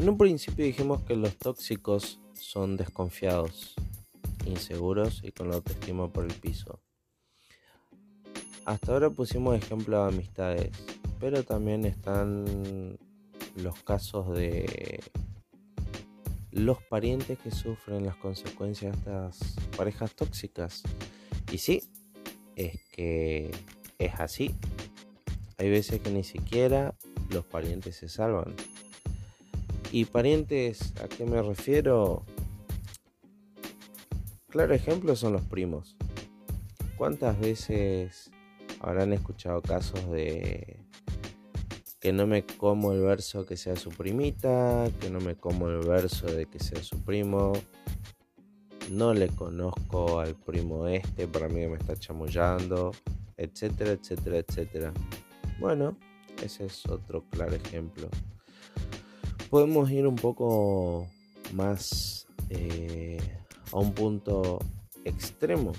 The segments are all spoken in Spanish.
En un principio dijimos que los tóxicos son desconfiados, inseguros y con la autoestima por el piso. Hasta ahora pusimos ejemplo de amistades, pero también están los casos de los parientes que sufren las consecuencias de estas parejas tóxicas. Y sí, es que es así. Hay veces que ni siquiera los parientes se salvan. Y parientes, ¿a qué me refiero? Claro ejemplo son los primos. ¿Cuántas veces habrán escuchado casos de que no me como el verso que sea su primita, que no me como el verso de que sea su primo, no le conozco al primo este, para mí me está chamullando, etcétera, etcétera, etcétera. Bueno, ese es otro claro ejemplo podemos ir un poco más eh, a un punto extremo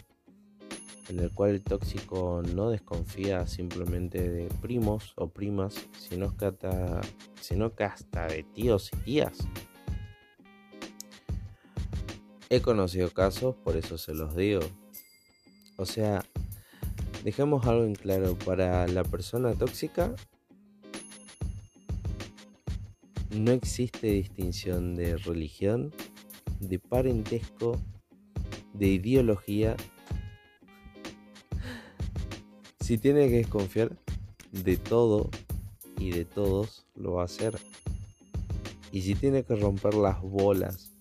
en el cual el tóxico no desconfía simplemente de primos o primas, sino que sino que hasta de tíos y tías. He conocido casos, por eso se los digo. O sea, dejemos algo en claro, para la persona tóxica no existe distinción de religión, de parentesco, de ideología. Si tiene que desconfiar de todo y de todos, lo va a hacer. Y si tiene que romper las bolas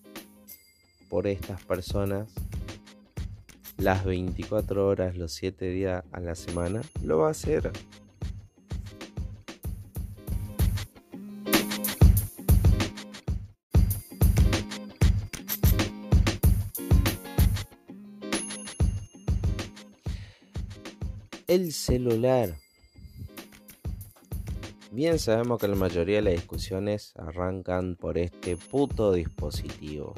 por estas personas, las 24 horas, los 7 días a la semana, lo va a hacer. El celular. Bien sabemos que la mayoría de las discusiones arrancan por este puto dispositivo.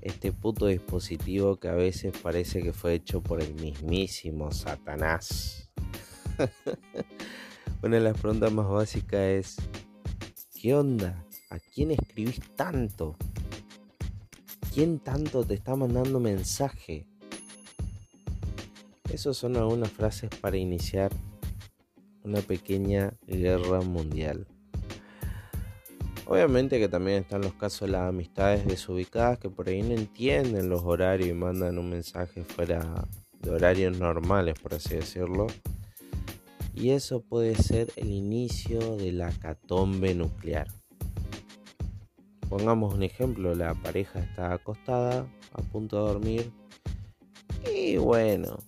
Este puto dispositivo que a veces parece que fue hecho por el mismísimo Satanás. Una de las preguntas más básicas es, ¿qué onda? ¿A quién escribís tanto? ¿Quién tanto te está mandando mensaje? Esas son algunas frases para iniciar una pequeña guerra mundial. Obviamente que también están los casos de las amistades desubicadas que por ahí no entienden los horarios y mandan un mensaje fuera de horarios normales, por así decirlo. Y eso puede ser el inicio de la catombe nuclear. Pongamos un ejemplo, la pareja está acostada, a punto de dormir, y bueno,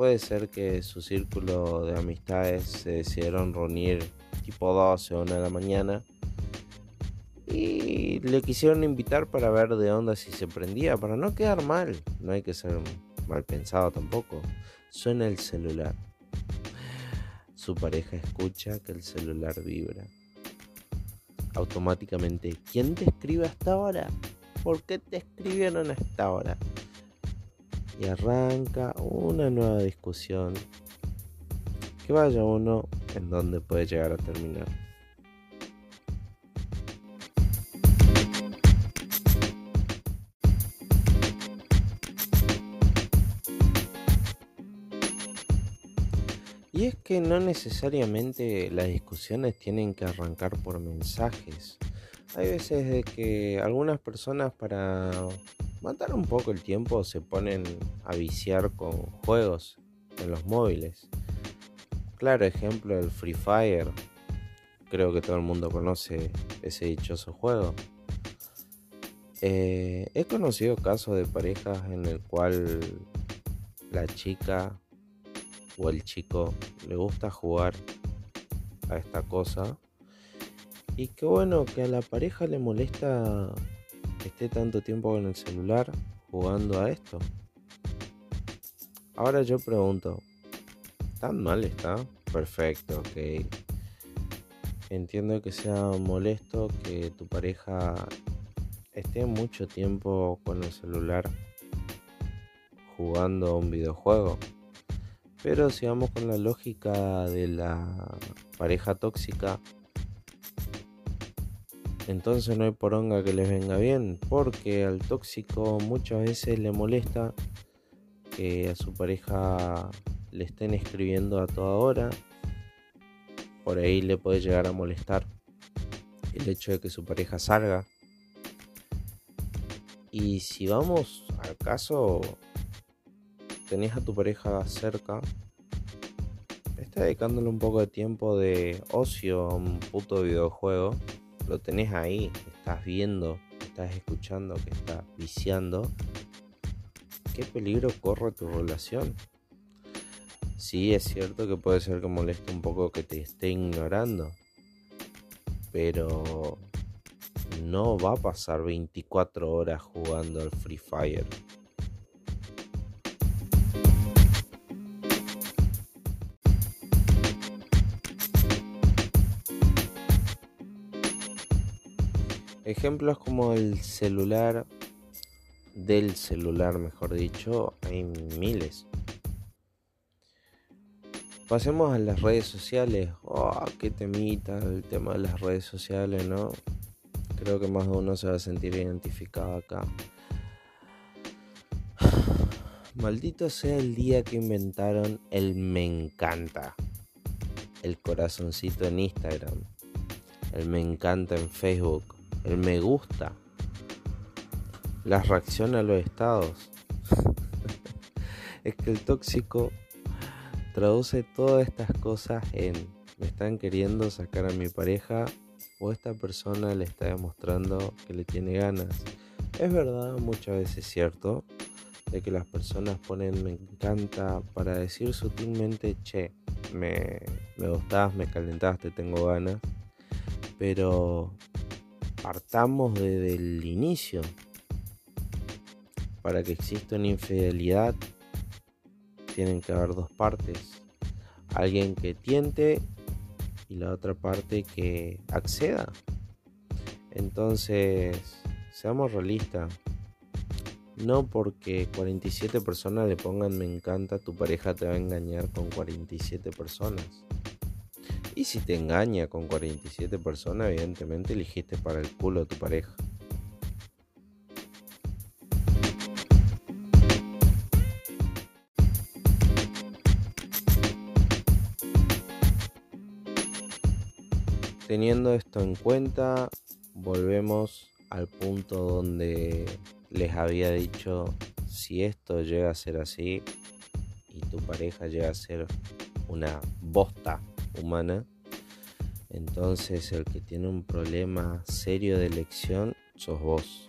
puede ser que su círculo de amistades se decidieron reunir tipo 12 o 1 de la mañana y le quisieron invitar para ver de onda si se prendía, para no quedar mal. No hay que ser mal pensado tampoco. Suena el celular. Su pareja escucha que el celular vibra. Automáticamente, ¿quién te escribe hasta ahora? ¿Por qué te escribieron hasta ahora? Y arranca una nueva discusión que vaya uno en donde puede llegar a terminar. Y es que no necesariamente las discusiones tienen que arrancar por mensajes. Hay veces de que algunas personas para matar un poco el tiempo se ponen a viciar con juegos en los móviles. Claro ejemplo el Free Fire. Creo que todo el mundo conoce ese dichoso juego. Eh, he conocido casos de parejas en el cual la chica o el chico le gusta jugar a esta cosa y que bueno que a la pareja le molesta esté tanto tiempo en el celular jugando a esto. Ahora yo pregunto, ¿tan mal está? Perfecto, ok. Entiendo que sea molesto que tu pareja esté mucho tiempo con el celular jugando a un videojuego. Pero si vamos con la lógica de la pareja tóxica, entonces no hay poronga que les venga bien, porque al tóxico muchas veces le molesta que a su pareja le estén escribiendo a toda hora. Por ahí le puede llegar a molestar el hecho de que su pareja salga. Y si vamos al caso, tenés a tu pareja cerca, está dedicándole un poco de tiempo de ocio a un puto videojuego, lo tenés ahí, estás viendo, estás escuchando, que está viciando, ¿qué peligro corre tu relación? Sí, es cierto que puede ser que moleste un poco que te esté ignorando, pero no va a pasar 24 horas jugando al Free Fire. Ejemplos como el celular, del celular mejor dicho, hay miles. Pasemos a las redes sociales. Oh, qué temita el tema de las redes sociales, ¿no? Creo que más de uno se va a sentir identificado acá. Maldito sea el día que inventaron el me encanta. El corazoncito en Instagram. El me encanta en Facebook. El me gusta. Las reacciones a los estados. es que el tóxico traduce todas estas cosas en me están queriendo sacar a mi pareja o esta persona le está demostrando que le tiene ganas. Es verdad, muchas veces es cierto, de que las personas ponen me encanta para decir sutilmente, che, me, me gustás, me calentaste, tengo ganas. Pero partamos desde el inicio. Para que exista una infidelidad tienen que haber dos partes. Alguien que tiente y la otra parte que acceda. Entonces, seamos realistas. No porque 47 personas le pongan me encanta, tu pareja te va a engañar con 47 personas. Y si te engaña con 47 personas, evidentemente elegiste para el culo a tu pareja. Teniendo esto en cuenta, volvemos al punto donde les había dicho, si esto llega a ser así y tu pareja llega a ser una bosta humana, entonces el que tiene un problema serio de elección sos vos.